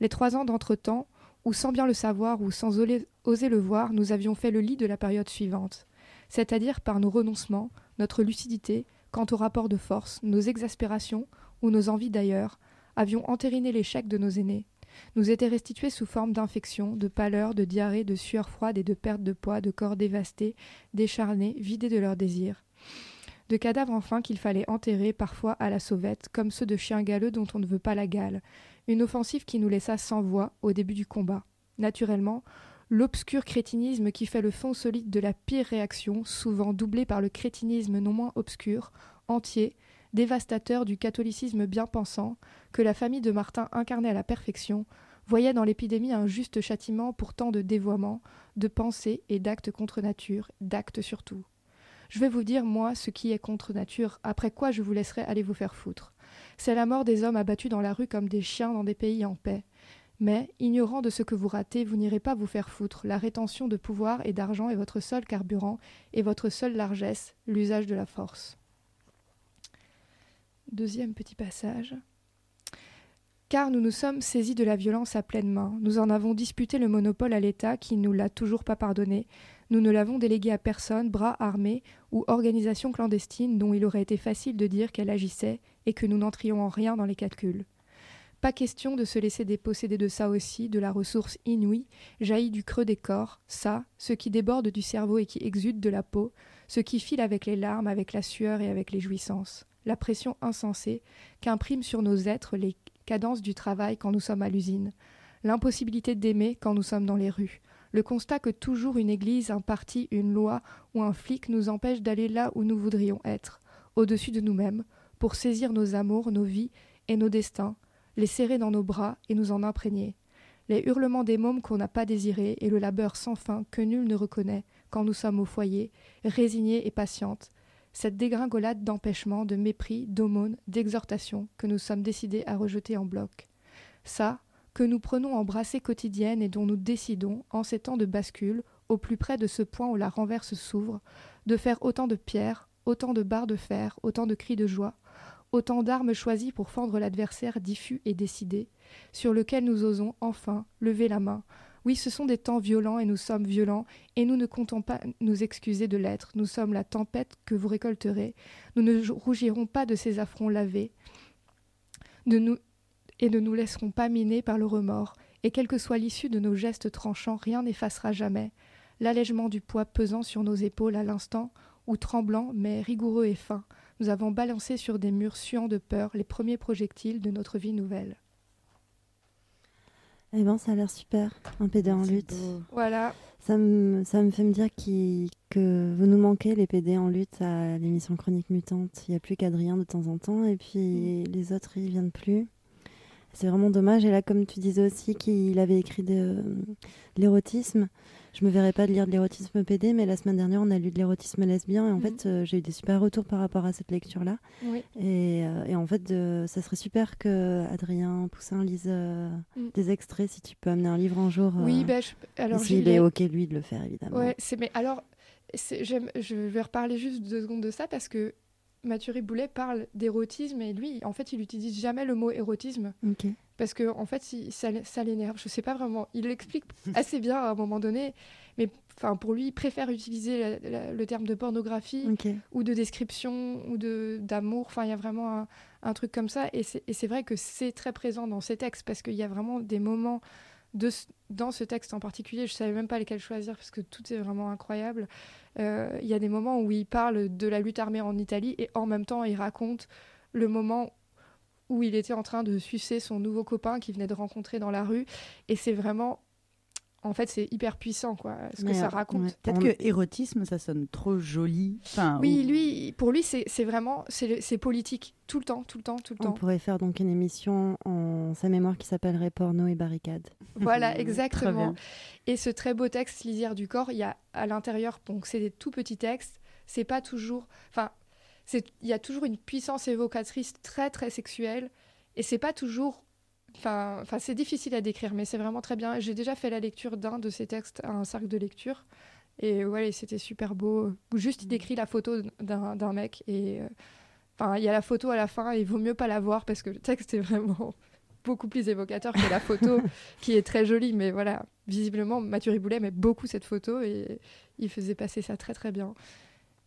Les trois ans d'entretemps, où sans bien le savoir ou sans oser le voir, nous avions fait le lit de la période suivante, c'est-à-dire par nos renoncements, notre lucidité, quant au rapport de force, nos exaspérations ou nos envies d'ailleurs, avions entériné l'échec de nos aînés, nous étaient restitués sous forme d'infections, de pâleur, de diarrhée, de sueur froide et de perte de poids, de corps dévastés, décharnés, vidés de leurs désirs. De cadavres enfin qu'il fallait enterrer parfois à la sauvette, comme ceux de chiens galeux dont on ne veut pas la gale. Une offensive qui nous laissa sans voix au début du combat. Naturellement, l'obscur crétinisme qui fait le fond solide de la pire réaction, souvent doublé par le crétinisme non moins obscur, entier, dévastateur du catholicisme bien pensant, que la famille de Martin incarnait à la perfection, voyait dans l'épidémie un juste châtiment pour tant de dévoiements, de pensées et d'actes contre nature, d'actes surtout. Je vais vous dire, moi, ce qui est contre nature, après quoi je vous laisserai aller vous faire foutre. C'est la mort des hommes abattus dans la rue comme des chiens dans des pays en paix. Mais, ignorant de ce que vous ratez, vous n'irez pas vous faire foutre. La rétention de pouvoir et d'argent est votre seul carburant et votre seule largesse, l'usage de la force. Deuxième petit passage. Car nous nous sommes saisis de la violence à pleine main. Nous en avons disputé le monopole à l'État qui ne nous l'a toujours pas pardonné. Nous ne l'avons délégué à personne, bras armés ou organisation clandestine dont il aurait été facile de dire qu'elle agissait et que nous n'entrions en rien dans les calculs. Pas question de se laisser déposséder de ça aussi, de la ressource inouïe, jaillie du creux des corps, ça, ce qui déborde du cerveau et qui exude de la peau, ce qui file avec les larmes, avec la sueur et avec les jouissances, la pression insensée qu'impriment sur nos êtres les cadences du travail quand nous sommes à l'usine, l'impossibilité d'aimer quand nous sommes dans les rues, le constat que toujours une église, un parti, une loi ou un flic nous empêche d'aller là où nous voudrions être, au-dessus de nous-mêmes, pour saisir nos amours, nos vies et nos destins, les serrer dans nos bras et nous en imprégner. Les hurlements des mômes qu'on n'a pas désirés et le labeur sans fin que nul ne reconnaît quand nous sommes au foyer, résignés et patientes, cette dégringolade d'empêchement, de mépris, d'aumône, d'exhortation que nous sommes décidés à rejeter en bloc. Ça, que nous prenons en brassée quotidienne et dont nous décidons, en ces temps de bascule, au plus près de ce point où la renverse s'ouvre, de faire autant de pierres, autant de barres de fer, autant de cris de joie, autant d'armes choisies pour fendre l'adversaire diffus et décidé, sur lequel nous osons enfin lever la main. Oui, ce sont des temps violents et nous sommes violents, et nous ne comptons pas nous excuser de l'être. Nous sommes la tempête que vous récolterez. Nous ne rougirons pas de ces affronts lavés, et ne nous laisserons pas miner par le remords. Et quelle que soit l'issue de nos gestes tranchants, rien n'effacera jamais l'allègement du poids pesant sur nos épaules à l'instant où, tremblant mais rigoureux et fin, nous avons balancé sur des murs suants de peur les premiers projectiles de notre vie nouvelle. Eh ben, ça a l'air super, un PD en lutte. Voilà. Ça me, ça me fait me dire que vous nous manquez, les PD en lutte, à l'émission Chronique Mutante. Il n'y a plus qu'Adrien de temps en temps, et puis les autres, ils viennent plus. C'est vraiment dommage. Et là, comme tu disais aussi qu'il avait écrit de, de l'érotisme, je me verrais pas de lire de l'érotisme PD, mais la semaine dernière, on a lu de l'érotisme lesbien. Et en Mhm. fait, euh, j'ai eu des super retours par rapport à cette lecture-là. Oui. Et, euh, et en fait, euh, ça serait super que Adrien Poussin lise euh, Mm. des extraits. Si tu peux amener un livre un jour. Oui, bah, je- alors s'il est OK, lui, de le faire, évidemment. Ouais, c'est mais alors je vais reparler juste deux secondes de ça parce que Mathieu Riboulet parle d'érotisme et lui en fait il utilise jamais le mot érotisme. Parce que en fait il- ça, l'énerve. Je sais pas vraiment. Il l'explique assez bien à un moment donné mais pour lui il préfère utiliser la- la- le terme de pornographie ou de description ou de d'amour. Enfin il y a vraiment un, un truc comme ça. Et c'est et c'est vrai que c'est très présent dans ces textes parce qu'il y a vraiment des moments dans ce texte en particulier je savais même pas lesquels choisir parce que tout est vraiment incroyable Euh, il y a des moments où il parle de la lutte armée en Italie et en même temps il raconte le moment où il était en train de sucer son nouveau copain qu'il venait de rencontrer dans la rue et c'est vraiment en fait c'est hyper puissant quoi ce que ça euh, raconte ouais. Peut-être que érotisme, ça sonne trop joli. Enfin, oui, ou- lui, pour lui, c'est vraiment, c'est politique, tout le temps, tout le temps, tout le On temps. pourrait faire donc une émission en sa mémoire qui s'appellerait Porno et barricade. <laughs> Voilà, <laughs> exactement. Et ce très beau texte, Lisière du corps, il y a à l'intérieur, donc c'est des tout petits textes, c'est pas toujours, enfin, c'est- il y a toujours une puissance évocatrice très très sexuelle, et c'est pas toujours, enfin, enfin, c'est difficile à décrire, mais c'est vraiment très bien. J'ai déjà fait la lecture d'un de ces textes à un cercle de lecture, et ouais, c'était super beau. Juste il décrit la photo d'un d'un mec, et euh, enfin, il y a la photo à la fin, et il vaut mieux pas la voir parce que le texte est vraiment beaucoup plus évocateur que la photo <laughs> qui est très jolie mais voilà visiblement Mathieu Riboulet aimait beaucoup cette photo et il faisait passer ça très très bien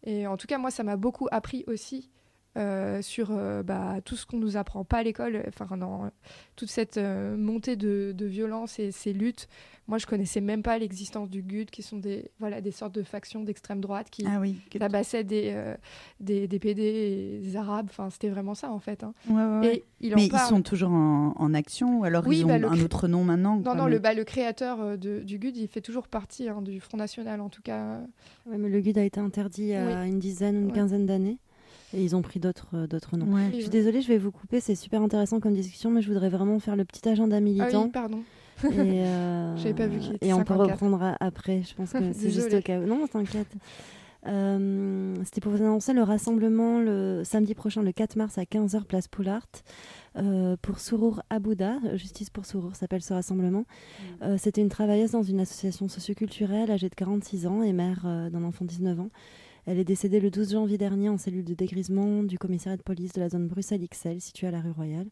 et en tout cas moi ça m'a beaucoup appris aussi euh, sur euh, bah, tout ce qu'on nous apprend pas à l'école enfin dans euh, toute cette euh, montée de, de violence et ces luttes moi je connaissais même pas l'existence du GUD qui sont des voilà des sortes de factions d'extrême droite qui Ah oui. que- tabassaient des, euh, des, des PD et des arabes enfin c'était vraiment ça en fait hein. Ouais, ouais, ouais. et il en Mais ils sont toujours en, en action ou alors Oui, ils ont bah, le un cré- autre nom maintenant Non, non, le, bah, le créateur euh, de- du GUD, il fait toujours partie hein, du Front National, en tout cas. Ouais, mais le guide a été interdit il y a Oui. une dizaine, une Ouais. quinzaine d'années. Et ils ont pris d'autres euh, d'autres noms. Ouais. Je suis désolée, je vais vous couper, c'est super intéressant comme discussion, mais je voudrais vraiment faire le petit agenda Ah militant. oui, pardon. et, euh, <laughs> J'avais pas vu qu'il était Et on peut 54. reprendre après, je pense que <laughs> c'est juste au cas où. Non, t'inquiète. Euh, C'était pour vous annoncer le rassemblement le samedi prochain, le 4 mars à 15h, place Poulart, euh, pour Sourour Abouda. Justice pour Sourour s'appelle ce rassemblement. Euh, C'était une travailleuse dans une association socioculturelle âgée de 46 ans et mère euh, d'un enfant de 19 ans. Elle est décédée le 12 janvier dernier en cellule de dégrisement du commissariat de police de la zone Bruxelles-XL, située à la rue Royale.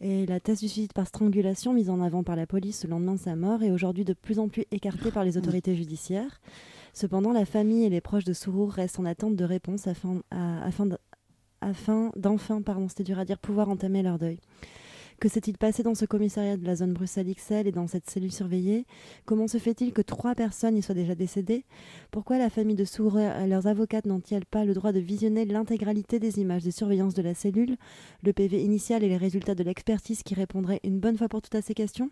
Et la thèse du suicide par strangulation, mise en avant par la police le lendemain de sa mort, est aujourd'hui de plus en plus écartée par les autorités judiciaires. Cependant, la famille et les proches de Sourour restent en attente de réponses afin, à- afin de- afin d'enfin, pardon, c'était dur à dire, pouvoir entamer leur deuil. Que s'est-il passé dans ce commissariat de la zone Bruxelles-XL et dans cette cellule surveillée? Comment se fait-il que trois personnes y soient déjà décédées? Pourquoi la famille de Sourour et leurs avocates n'ont-elles pas le droit de visionner l'intégralité des images de surveillance de la cellule, le PV initial et les résultats de l'expertise qui répondraient une bonne fois pour toutes à ces questions?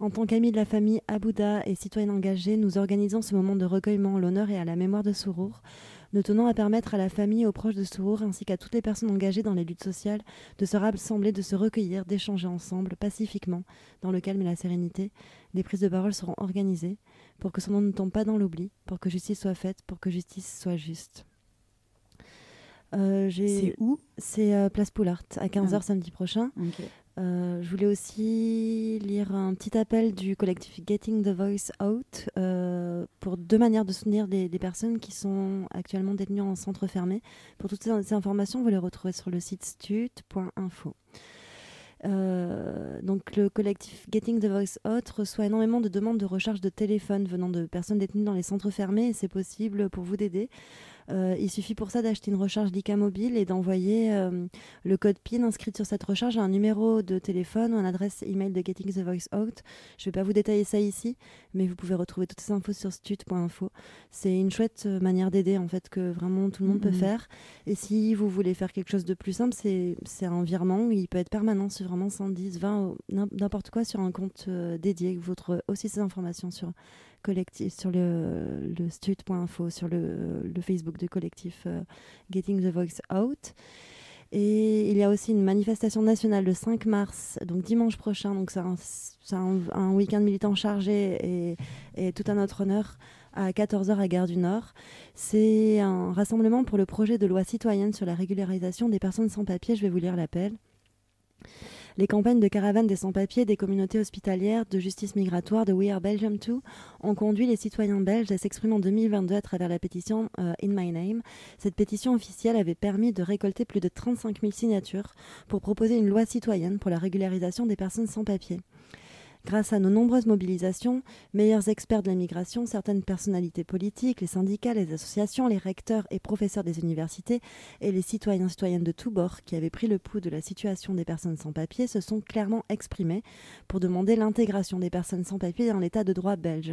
En tant qu'amis de la famille Abouda et citoyenne engagée, nous organisons ce moment de recueillement en l'honneur et à la mémoire de Sourour. Nous tenons à permettre à la famille et aux proches de Sourour ainsi qu'à toutes les personnes engagées dans les luttes sociales de se rassembler, de se recueillir, d'échanger ensemble, pacifiquement, dans le calme et la sérénité. Des prises de parole seront organisées pour que son nom ne tombe pas dans l'oubli, pour que justice soit faite, pour que justice soit juste. Euh, C'est où? C'est euh, Place Poulart, à 15h Ah. samedi prochain. Euh, je voulais aussi lire un petit appel du collectif Getting the Voice Out euh, pour deux manières de soutenir les personnes qui sont actuellement détenues en centre fermé. Pour toutes ces, informations, vous les retrouvez sur le site stut.info. Euh, donc le collectif Getting the Voice Out reçoit énormément de demandes de recharge de téléphone venant de personnes détenues dans les centres fermés et c'est possible pour vous d'aider. Euh, il suffit pour ça d'acheter une recharge d'ICA mobile et d'envoyer euh, le code PIN inscrit sur cette recharge à un numéro de téléphone ou une adresse email de Getting the Voice Out. Je ne vais pas vous détailler ça ici, mais vous pouvez retrouver toutes ces infos sur stut.info. C'est une chouette euh, manière d'aider en fait que vraiment tout le monde peut Mhm. faire. Et si vous voulez faire quelque chose de plus simple, c'est c'est un virement. Il peut être permanent sur vraiment 110, 20, ou n'im- n'importe quoi sur un compte dédié. Vous trouvez aussi ces informations sur collectif sur le, le stut.info, sur le, Facebook du collectif euh, Getting the Voice Out. Et il y a aussi une manifestation nationale le 5 mars, donc dimanche prochain. Donc c'est un week-end militant chargé et, et tout à notre honneur à 14h à Gare du Nord. C'est un rassemblement pour le projet de loi citoyenne sur la régularisation des personnes sans papier. Je vais vous lire l'appel. Les campagnes de caravane des sans-papiers, des communautés hospitalières, de justice migratoire, de We Are Belgium Too ont conduit les citoyens belges à s'exprimer en 2022 à travers la pétition euh, In My Name. Cette pétition officielle avait permis de récolter plus de 35 000 signatures pour proposer une loi citoyenne pour la régularisation des personnes sans papier. Grâce à nos nombreuses mobilisations, meilleurs experts de la migration, certaines personnalités politiques, les syndicats, les associations, les recteurs et professeurs des universités et les citoyens citoyennes de tous bords qui avaient pris le pouls de la situation des personnes sans papier se sont clairement exprimés pour demander l'intégration des personnes sans papier dans l'état de droit belge.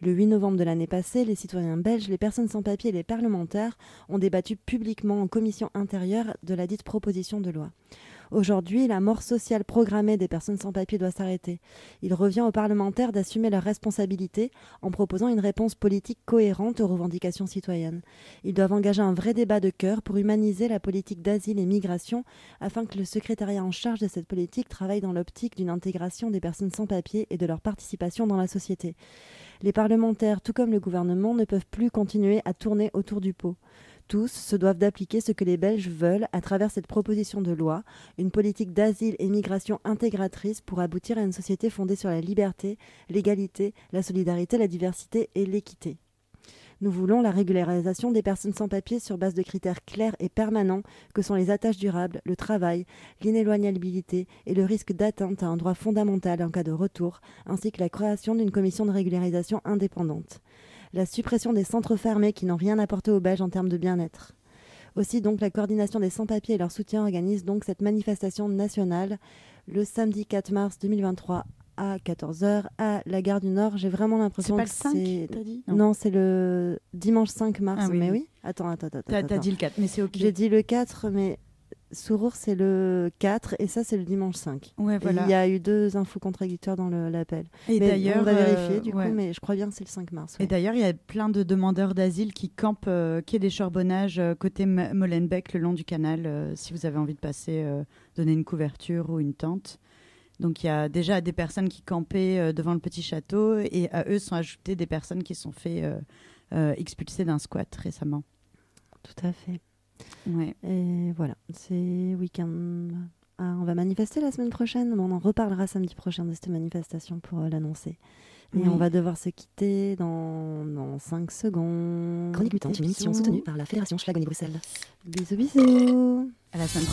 Le 8 novembre de l'année passée, les citoyens belges, les personnes sans papier et les parlementaires ont débattu publiquement en commission intérieure de la dite proposition de loi. Aujourd'hui, la mort sociale programmée des personnes sans papier doit s'arrêter. Il revient aux parlementaires d'assumer leurs responsabilités en proposant une réponse politique cohérente aux revendications citoyennes. Ils doivent engager un vrai débat de cœur pour humaniser la politique d'asile et migration afin que le secrétariat en charge de cette politique travaille dans l'optique d'une intégration des personnes sans papier et de leur participation dans la société. Les parlementaires, tout comme le gouvernement, ne peuvent plus continuer à tourner autour du pot. Tous se doivent d'appliquer ce que les Belges veulent à travers cette proposition de loi, une politique d'asile et migration intégratrice pour aboutir à une société fondée sur la liberté, l'égalité, la solidarité, la diversité et l'équité. Nous voulons la régularisation des personnes sans papier sur base de critères clairs et permanents que sont les attaches durables, le travail, l'inéloignabilité et le risque d'atteinte à un droit fondamental en cas de retour, ainsi que la création d'une commission de régularisation indépendante la suppression des centres fermés qui n'ont rien apporté aux Belges en termes de bien-être. Aussi, donc, la coordination des sans-papiers et leur soutien organise donc cette manifestation nationale le samedi 4 mars 2023 à 14h à la gare du Nord. J'ai vraiment l'impression que le 5, c'est... Non, Non. c'est le dimanche 5 mars. Ah oui, mais oui. Attends, attends, attends. T'as- dit le 4, mais c'est ok. J'ai dit le 4, mais Sourour, c'est le 4 et ça, c'est le dimanche 5. Ouais, voilà. Il y a eu deux infos contradictoires dans l'appel. Et d'ailleurs, on va vérifier euh, du ouais. coup, mais je crois bien que c'est le 5 mars. Et d'ailleurs, il y a plein de demandeurs d'asile qui campent euh, quai des Charbonnages euh, côté M- Molenbeek, le long du canal, euh, si vous avez envie de passer, donner une couverture ou une tente. Donc il y a déjà des personnes qui campaient devant le petit château et à eux sont ajoutées des personnes qui sont fait expulser d'un squat récemment. Tout à fait. Ouais. Et voilà, c'est week-end. Ah, on va manifester la semaine prochaine. Bon, on en reparlera samedi prochain de cette manifestation pour euh, l'annoncer. Et Oui. on va devoir se quitter dans, dans 5 secondes. Chronique Mutante, une émission soutenue par la Fédération Schlagonie Bruxelles. Bisous, bisous. À la semaine